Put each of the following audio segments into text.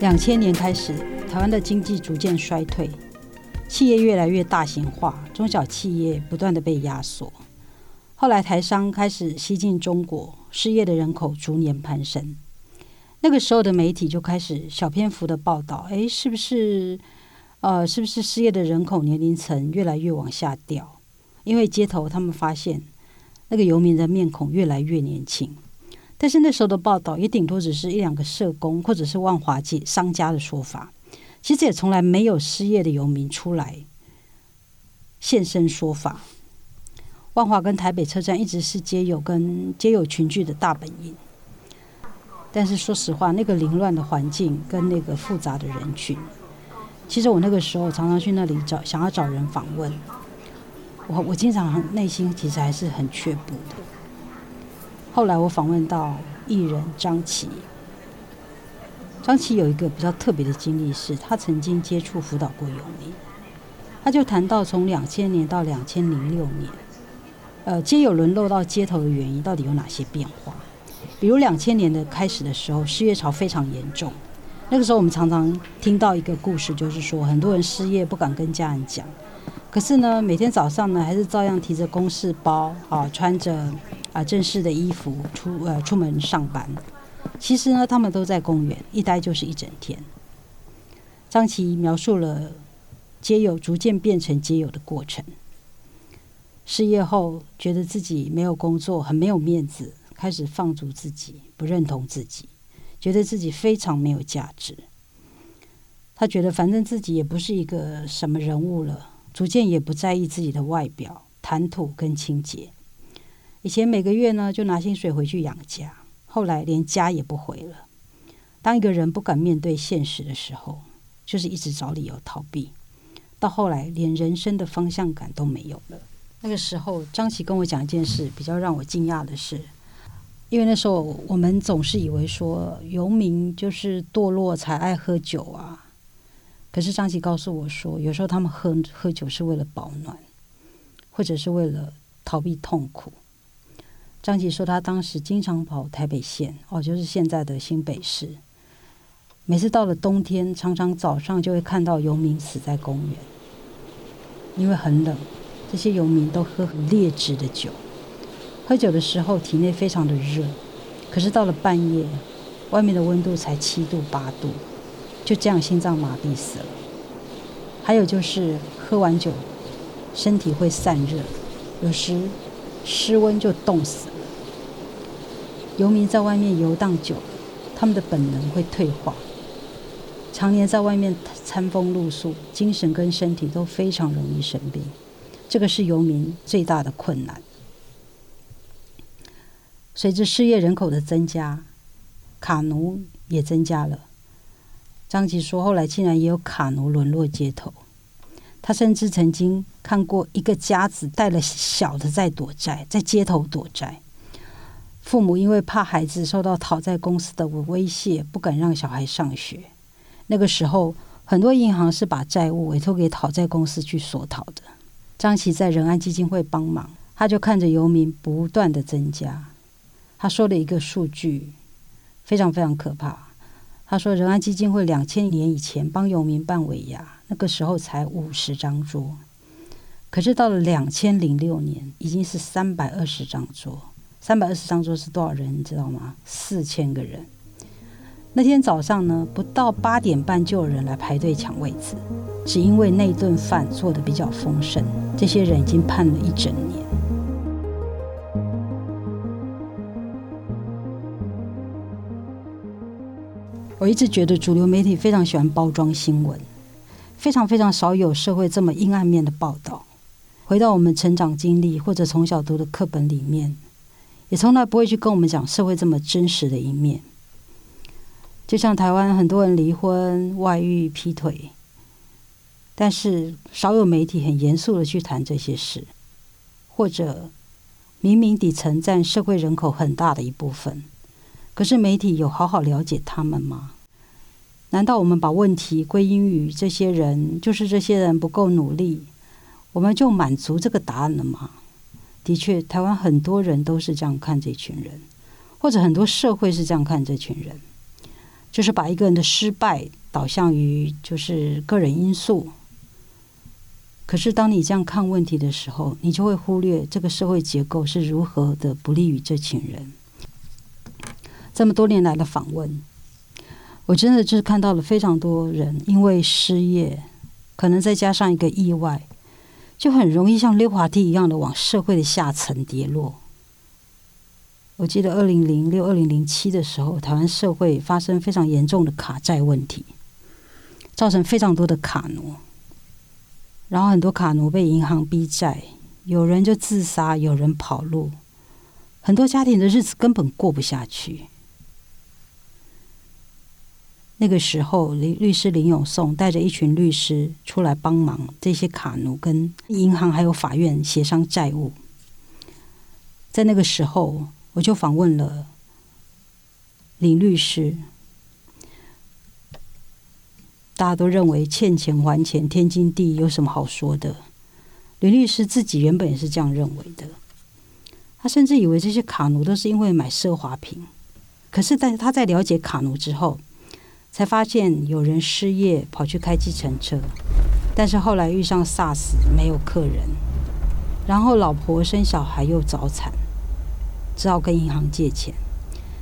两千年开始，台湾的经济逐渐衰退，企业越来越大型化，中小企业不断的被压缩。后来台商开始西进中国，失业的人口逐年攀升。那个时候的媒体就开始小篇幅的报道，诶，是不是？呃，是不是失业的人口年龄层越来越往下掉？因为街头他们发现那个游民的面孔越来越年轻。但是那时候的报道也顶多只是一两个社工或者是万华界商家的说法，其实也从来没有失业的游民出来现身说法。万华跟台北车站一直是街友跟街友群聚的大本营，但是说实话，那个凌乱的环境跟那个复杂的人群，其实我那个时候常常去那里找，想要找人访问，我我经常内心其实还是很却步的。后来我访问到艺人张琪，张琪有一个比较特别的经历，是他曾经接触辅导过游民，他就谈到从两千年到两千零六年，呃，街友沦落到街头的原因到底有哪些变化？比如两千年的开始的时候，失业潮非常严重，那个时候我们常常听到一个故事，就是说很多人失业不敢跟家人讲。可是呢，每天早上呢，还是照样提着公事包啊，穿着啊正式的衣服出呃出门上班。其实呢，他们都在公园一待就是一整天。张琪描述了街友逐渐变成街友的过程。失业后，觉得自己没有工作，很没有面子，开始放逐自己，不认同自己，觉得自己非常没有价值。他觉得反正自己也不是一个什么人物了。逐渐也不在意自己的外表、谈吐跟清洁。以前每个月呢就拿薪水回去养家，后来连家也不回了。当一个人不敢面对现实的时候，就是一直找理由逃避。到后来连人生的方向感都没有了。那个时候，张琪跟我讲一件事，比较让我惊讶的是，因为那时候我们总是以为说游民就是堕落才爱喝酒啊。可是张琪告诉我说，有时候他们喝喝酒是为了保暖，或者是为了逃避痛苦。张琪说，他当时经常跑台北县，哦，就是现在的新北市。每次到了冬天，常常早上就会看到游民死在公园，因为很冷，这些游民都喝很劣质的酒。喝酒的时候体内非常的热，可是到了半夜，外面的温度才七度八度。就这样心脏麻痹死了。还有就是喝完酒，身体会散热，有时失温就冻死了。游民在外面游荡久了，他们的本能会退化。常年在外面餐风露宿，精神跟身体都非常容易生病。这个是游民最大的困难。随着失业人口的增加，卡奴也增加了。张琪说：“后来竟然也有卡奴沦落街头。他甚至曾经看过一个家子带了小的在躲债，在街头躲债。父母因为怕孩子受到讨债公司的威胁，不敢让小孩上学。那个时候，很多银行是把债务委托给讨债公司去索讨的。张琪在仁安基金会帮忙，他就看着游民不断的增加。他说了一个数据，非常非常可怕。”他说：“仁爱基金会两千年以前帮游民办尾牙，那个时候才五十张桌，可是到了两千零六年，已经是三百二十张桌。三百二十张桌是多少人？你知道吗？四千个人。那天早上呢，不到八点半就有人来排队抢位子，只因为那顿饭做的比较丰盛。这些人已经盼了一整年。”我一直觉得主流媒体非常喜欢包装新闻，非常非常少有社会这么阴暗面的报道。回到我们成长经历或者从小读的课本里面，也从来不会去跟我们讲社会这么真实的一面。就像台湾很多人离婚、外遇、劈腿，但是少有媒体很严肃的去谈这些事，或者明明底层占社会人口很大的一部分。可是媒体有好好了解他们吗？难道我们把问题归因于这些人，就是这些人不够努力，我们就满足这个答案了吗？的确，台湾很多人都是这样看这群人，或者很多社会是这样看这群人。就是把一个人的失败导向于就是个人因素。可是当你这样看问题的时候，你就会忽略这个社会结构是如何的不利于这群人。这么多年来的访问，我真的就是看到了非常多人因为失业，可能再加上一个意外，就很容易像溜滑梯一样的往社会的下层跌落。我记得二零零六、二零零七的时候，台湾社会发生非常严重的卡债问题，造成非常多的卡奴，然后很多卡奴被银行逼债，有人就自杀，有人跑路，很多家庭的日子根本过不下去。那个时候，律律师林永颂带着一群律师出来帮忙这些卡奴跟银行还有法院协商债务，在那个时候。我就访问了林律师，大家都认为欠钱还钱天经地义，有什么好说的？林律师自己原本也是这样认为的，他甚至以为这些卡奴都是因为买奢华品。可是，在他在了解卡奴之后，才发现有人失业跑去开计程车，但是后来遇上 SARS 没有客人，然后老婆生小孩又早产。只好跟银行借钱。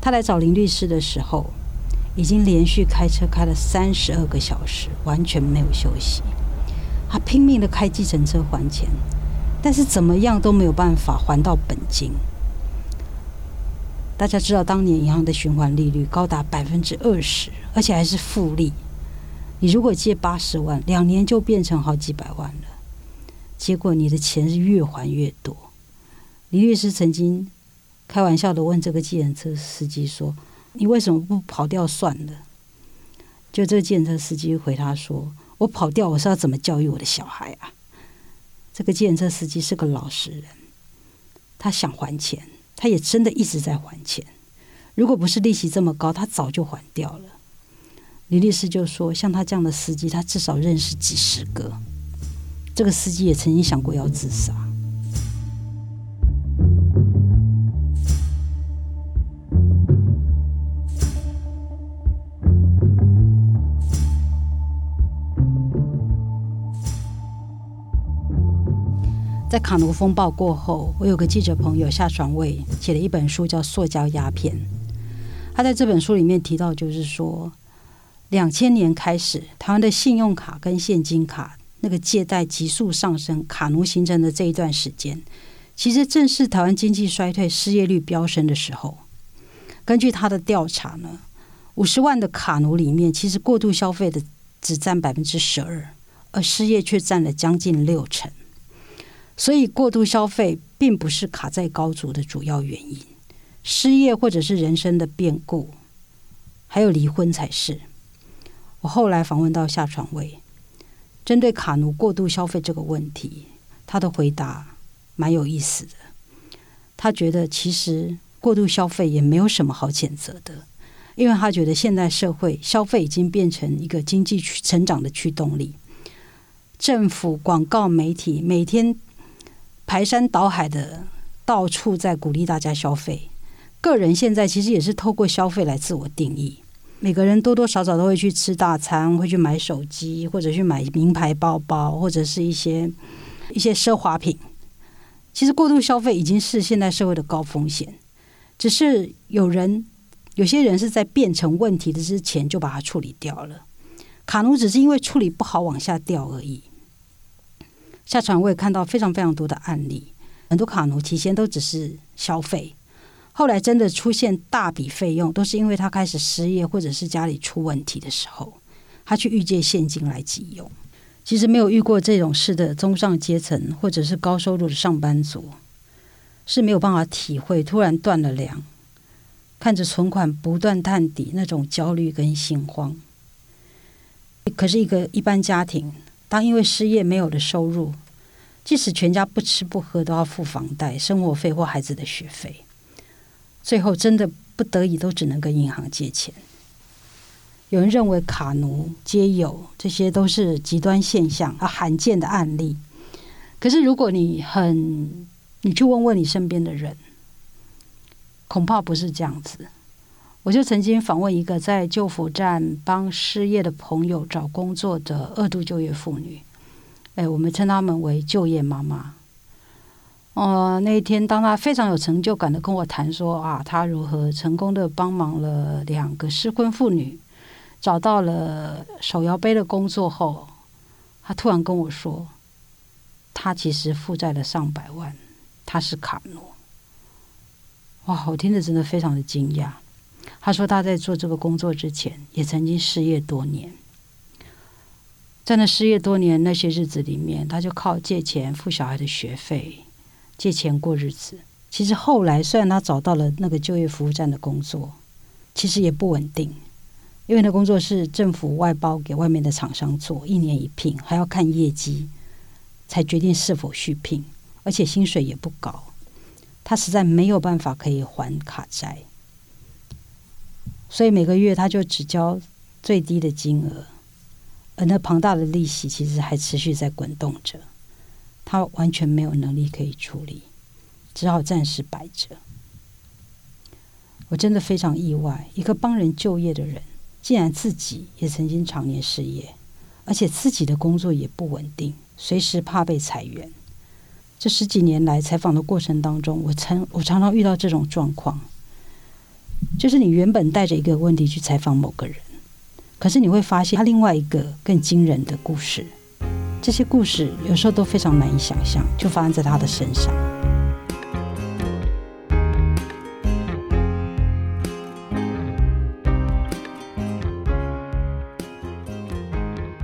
他来找林律师的时候，已经连续开车开了三十二个小时，完全没有休息。他拼命的开计程车还钱，但是怎么样都没有办法还到本金。大家知道，当年银行的循环利率高达百分之二十，而且还是复利。你如果借八十万，两年就变成好几百万了。结果你的钱是越还越多。李律师曾经。开玩笑的问这个计程车司机说：“你为什么不跑掉算了？”就这个计程车司机回他说：“我跑掉，我是要怎么教育我的小孩啊？”这个计程车司机是个老实人，他想还钱，他也真的一直在还钱。如果不是利息这么高，他早就还掉了。李律师就说：“像他这样的司机，他至少认识几十个。这个司机也曾经想过要自杀。”在卡奴风暴过后，我有个记者朋友夏传伟写了一本书，叫《塑胶鸦片》。他在这本书里面提到，就是说，两千年开始，台湾的信用卡跟现金卡那个借贷急速上升，卡奴形成的这一段时间，其实正是台湾经济衰退、失业率飙升的时候。根据他的调查呢，五十万的卡奴里面，其实过度消费的只占百分之十二，而失业却占了将近六成。所以，过度消费并不是卡在高足的主要原因，失业或者是人生的变故，还有离婚才是。我后来访问到夏传伟，针对卡奴过度消费这个问题，他的回答蛮有意思的。他觉得其实过度消费也没有什么好谴责的，因为他觉得现代社会消费已经变成一个经济成长的驱动力，政府、广告、媒体每天。排山倒海的，到处在鼓励大家消费。个人现在其实也是透过消费来自我定义。每个人多多少少都会去吃大餐，会去买手机，或者去买名牌包包，或者是一些一些奢华品。其实过度消费已经是现代社会的高风险。只是有人有些人是在变成问题的之前就把它处理掉了。卡奴只是因为处理不好往下掉而已。下船我也看到非常非常多的案例，很多卡奴提前都只是消费，后来真的出现大笔费用，都是因为他开始失业或者是家里出问题的时候，他去预借现金来急用。其实没有遇过这种事的中上阶层或者是高收入的上班族，是没有办法体会突然断了粮，看着存款不断探底那种焦虑跟心慌。可是一个一般家庭。当因为失业没有了收入，即使全家不吃不喝都要付房贷、生活费或孩子的学费，最后真的不得已都只能跟银行借钱。有人认为卡奴皆有，这些都是极端现象啊，罕见的案例。可是如果你很，你去问问你身边的人，恐怕不是这样子。我就曾经访问一个在救福站帮失业的朋友找工作的二度就业妇女，哎，我们称他们为就业妈妈。哦，那一天，当他非常有成就感的跟我谈说啊，他如何成功的帮忙了两个失婚妇女找到了手摇杯的工作后，他突然跟我说，他其实负债了上百万，他是卡诺。哇，我听着真的非常的惊讶。他说他在做这个工作之前也曾经失业多年，在那失业多年那些日子里面，他就靠借钱付小孩的学费。借钱过日子，其实后来虽然他找到了那个就业服务站的工作，其实也不稳定，因为那工作是政府外包给外面的厂商做，一年一聘，还要看业绩才决定是否续聘，而且薪水也不高，他实在没有办法可以还卡债，所以每个月他就只交最低的金额，而那庞大的利息其实还持续在滚动着。他完全没有能力可以处理，只好暂时摆着。我真的非常意外，一个帮人就业的人，竟然自己也曾经常年失业，而且自己的工作也不稳定，随时怕被裁员。这十几年来采访的过程当中，我常我常常遇到这种状况，就是你原本带着一个问题去采访某个人，可是你会发现他另外一个更惊人的故事。这些故事有时候都非常难以想象，就发生在他的身上。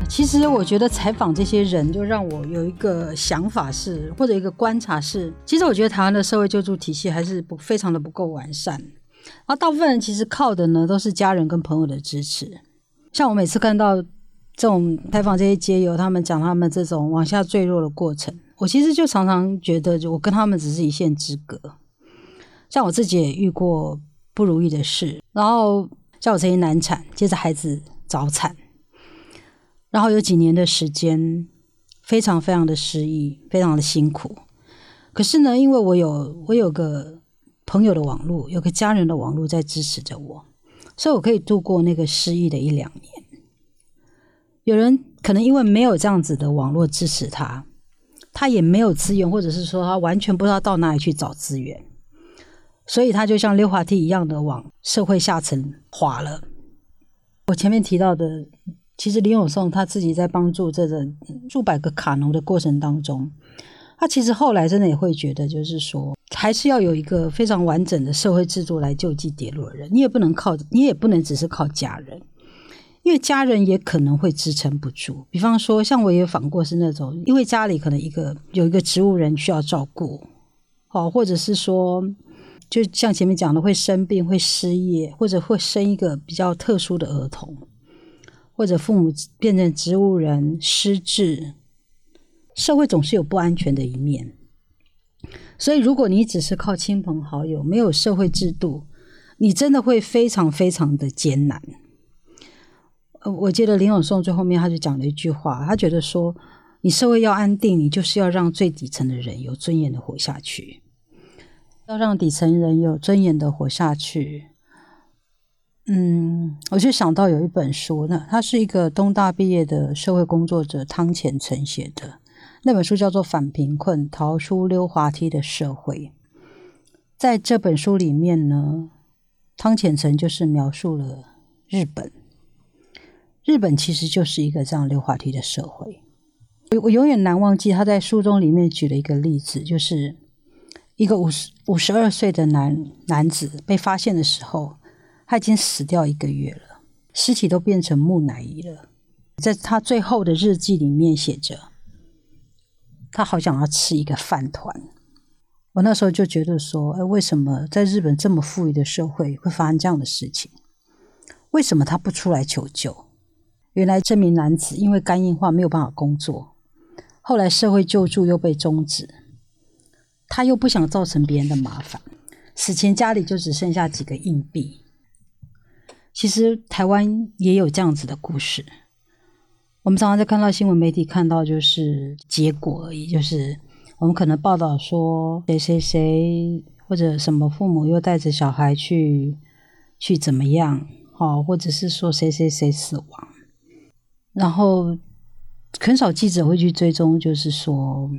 其实，我觉得采访这些人，就让我有一个想法是，或者一个观察是，其实我觉得台湾的社会救助体系还是不非常的不够完善。然后，大部分人其实靠的呢，都是家人跟朋友的支持。像我每次看到。这种采访这些街友，他们讲他们这种往下坠落的过程，我其实就常常觉得，我跟他们只是一线之隔。像我自己也遇过不如意的事，然后像我曾经难产，接着孩子早产，然后有几年的时间非常非常的失意，非常的辛苦。可是呢，因为我有我有个朋友的网络，有个家人的网络在支持着我，所以我可以度过那个失意的一两年。有人可能因为没有这样子的网络支持他，他也没有资源，或者是说他完全不知道到哪里去找资源，所以他就像溜滑梯一样的往社会下层滑了。我前面提到的，其实林永颂他自己在帮助这个数百个卡农的过程当中，他其实后来真的也会觉得，就是说还是要有一个非常完整的社会制度来救济跌落的人，你也不能靠，你也不能只是靠家人。因为家人也可能会支撑不住，比方说，像我也访过是那种，因为家里可能一个有一个植物人需要照顾，哦，或者是说，就像前面讲的，会生病、会失业，或者会生一个比较特殊的儿童，或者父母变成植物人失智，社会总是有不安全的一面。所以，如果你只是靠亲朋好友，没有社会制度，你真的会非常非常的艰难。我记得林永颂最后面他就讲了一句话，他觉得说，你社会要安定，你就是要让最底层的人有尊严的活下去，要让底层人有尊严的活下去。嗯，我就想到有一本书，那他是一个东大毕业的社会工作者汤浅成写的那本书，叫做《反贫困：逃出溜滑梯的社会》。在这本书里面呢，汤浅城就是描述了日本。日本其实就是一个这样溜滑梯的社会。我我永远难忘记他在书中里面举了一个例子，就是一个五十五十二岁的男男子被发现的时候，他已经死掉一个月了，尸体都变成木乃伊了。在他最后的日记里面写着，他好想要吃一个饭团。我那时候就觉得说，哎，为什么在日本这么富裕的社会会发生这样的事情？为什么他不出来求救？原来这名男子因为肝硬化没有办法工作，后来社会救助又被终止，他又不想造成别人的麻烦，死前家里就只剩下几个硬币。其实台湾也有这样子的故事，我们常常在看到新闻媒体看到就是结果而已，就是我们可能报道说谁谁谁或者什么父母又带着小孩去。去怎么样，哦，或者是说谁谁谁死亡，然后很少记者会去追踪，就是说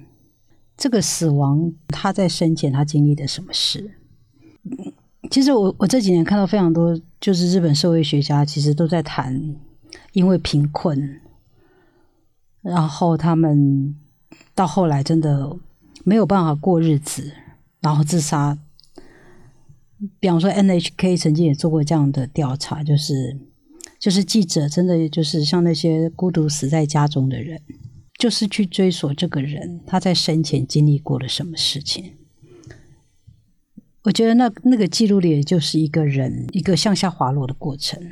这个死亡他在生前他经历的什么事。其实我我这几年看到非常多，就是日本社会学家其实都在谈，因为贫困，然后他们到后来真的没有办法过日子，然后自杀。比方说，NHK 曾经也做过这样的调查，就是就是记者真的就是像那些孤独死在家中的人，就是去追索这个人他在生前经历过了什么事情。我觉得那那个记录里就是一个人一个向下滑落的过程。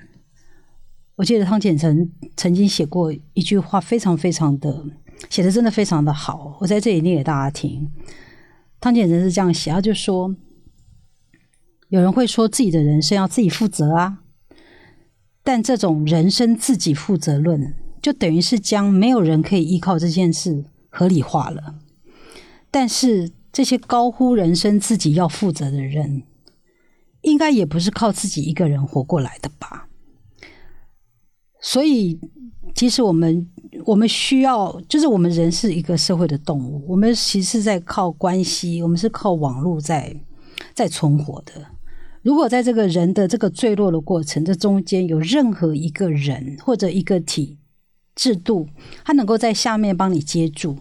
我记得汤浅成曾经写过一句话，非常非常的写的真的非常的好。我在这里念给大家听。汤浅成是这样写，他就说：“有人会说自己的人生要自己负责啊，但这种人生自己负责论，就等于是将没有人可以依靠这件事合理化了。但是。”这些高呼人生自己要负责的人，应该也不是靠自己一个人活过来的吧？所以，其实我们我们需要，就是我们人是一个社会的动物，我们其实在靠关系，我们是靠网络在在存活的。如果在这个人的这个坠落的过程，这中间有任何一个人或者一个体制度，他能够在下面帮你接住。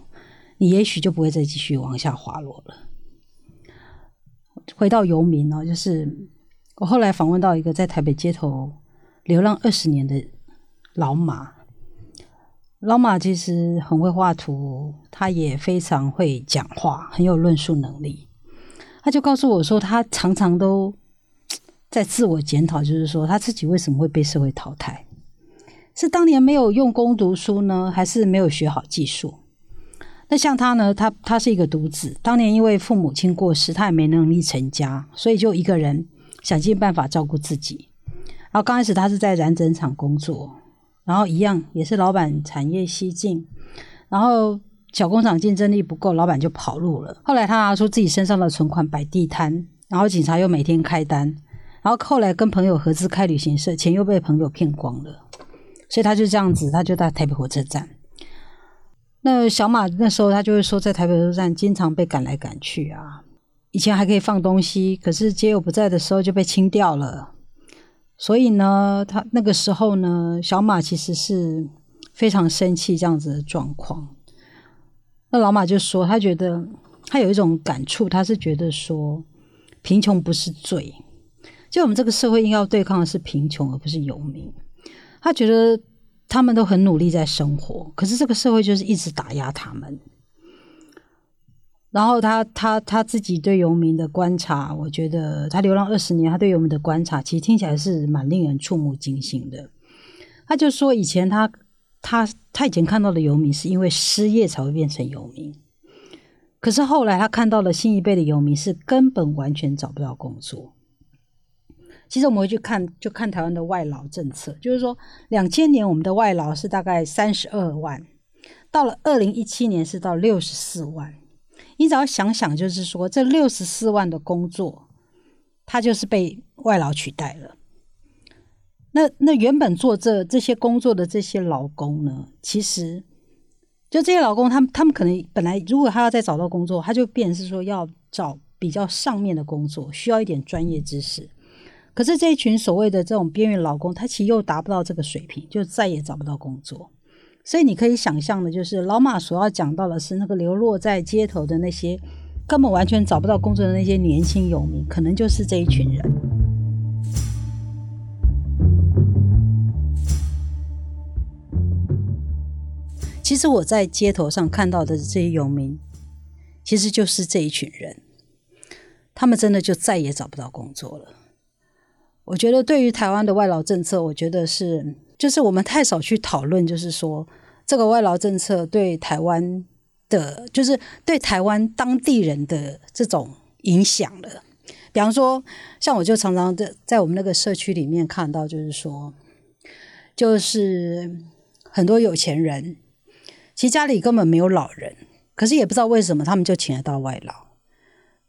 你也许就不会再继续往下滑落了。回到游民哦，就是我后来访问到一个在台北街头流浪二十年的老马。老马其实很会画图，他也非常会讲话，很有论述能力。他就告诉我说，他常常都 在自我检讨，就是说他自己为什么会被社会淘汰？是当年没有用功读书呢，还是没有学好技术？那像他呢？他他是一个独子，当年因为父母亲过世，他也没能力成家，所以就一个人想尽办法照顾自己。然后刚开始他是在染整厂工作，然后一样也是老板产业西进，然后小工厂竞争力不够，老板就跑路了。后来他拿出自己身上的存款摆地摊，然后警察又每天开单，然后后来跟朋友合资开旅行社，钱又被朋友骗光了，所以他就这样子，他就在台北火车站。那小马那时候他就会说，在台北车站经常被赶来赶去啊。以前还可以放东西，可是街友不在的时候就被清掉了。所以呢，他那个时候呢，小马其实是非常生气这样子的状况。那老马就说，他觉得他有一种感触，他是觉得说，贫穷不是罪，就我们这个社会应该要对抗的是贫穷，而不是游民。他觉得。他们都很努力在生活，可是这个社会就是一直打压他们。然后他他他自己对游民的观察，我觉得他流浪二十年，他对游民的观察其实听起来是蛮令人触目惊心的。他就说，以前他他他以前看到的游民是因为失业才会变成游民，可是后来他看到了新一辈的游民是根本完全找不到工作。其实我们回去看，就看台湾的外劳政策，就是说，两千年我们的外劳是大概三十二万，到了二零一七年是到六十四万。你只要想想，就是说，这六十四万的工作，它就是被外劳取代了。那那原本做这这些工作的这些劳工呢，其实就这些劳工，他们他们可能本来如果他要再找到工作，他就变是说要找比较上面的工作，需要一点专业知识。可是这一群所谓的这种边缘劳工，他其实又达不到这个水平，就再也找不到工作。所以你可以想象的，就是老马所要讲到的是那个流落在街头的那些根本完全找不到工作的那些年轻游民，可能就是这一群人。其实我在街头上看到的这些游民，其实就是这一群人，他们真的就再也找不到工作了。我觉得对于台湾的外劳政策，我觉得是就是我们太少去讨论，就是说这个外劳政策对台湾的，就是对台湾当地人的这种影响了。比方说，像我就常常在在我们那个社区里面看到，就是说，就是很多有钱人，其实家里根本没有老人，可是也不知道为什么他们就请得到外劳。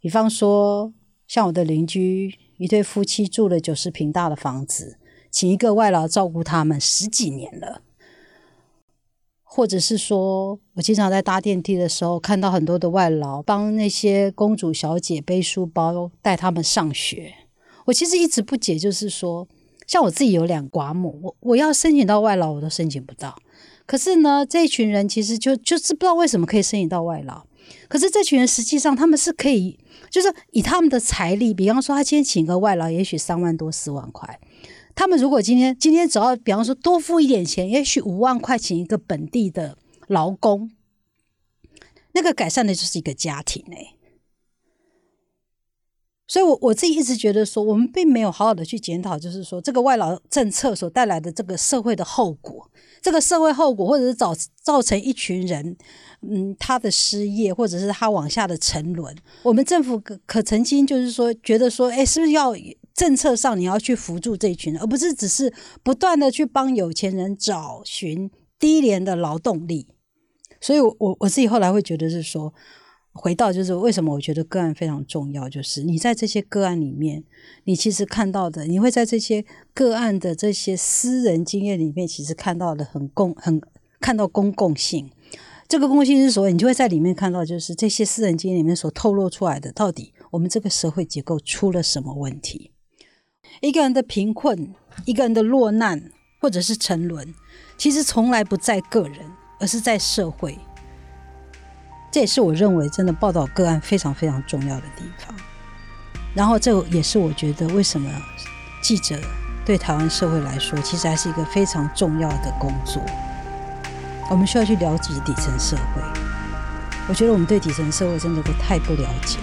比方说，像我的邻居。一对夫妻住了九十平大的房子，请一个外劳照顾他们十几年了。或者是说，我经常在搭电梯的时候看到很多的外劳帮那些公主小姐背书包，带他们上学。我其实一直不解，就是说，像我自己有两寡母，我我要申请到外劳，我都申请不到。可是呢，这一群人其实就就是不知道为什么可以申请到外劳。可是这群人实际上他们是可以，就是以他们的财力，比方说他今天请个外劳，也许三万多四万块。他们如果今天今天只要比方说多付一点钱，也许五万块钱一个本地的劳工，那个改善的就是一个家庭哎。所以，我我自己一直觉得说，我们并没有好好的去检讨，就是说这个外劳政策所带来的这个社会的后果，这个社会后果，或者是造造成一群人，嗯，他的失业，或者是他往下的沉沦。我们政府可可曾经就是说，觉得说，哎，是不是要？政策上你要去扶助这一群人，而不是只是不断的去帮有钱人找寻低廉的劳动力。所以，我我我自己后来会觉得是说，回到就是为什么我觉得个案非常重要，就是你在这些个案里面，你其实看到的，你会在这些个案的这些私人经验里面，其实看到的很公很看到公共性。这个公共性是所谓，你就会在里面看到，就是这些私人经验里面所透露出来的，到底我们这个社会结构出了什么问题。一个人的贫困，一个人的落难，或者是沉沦，其实从来不在个人，而是在社会。这也是我认为真的报道个案非常非常重要的地方。然后，这也是我觉得为什么记者对台湾社会来说，其实还是一个非常重要的工作。我们需要去了解底层社会。我觉得我们对底层社会真的都太不了解。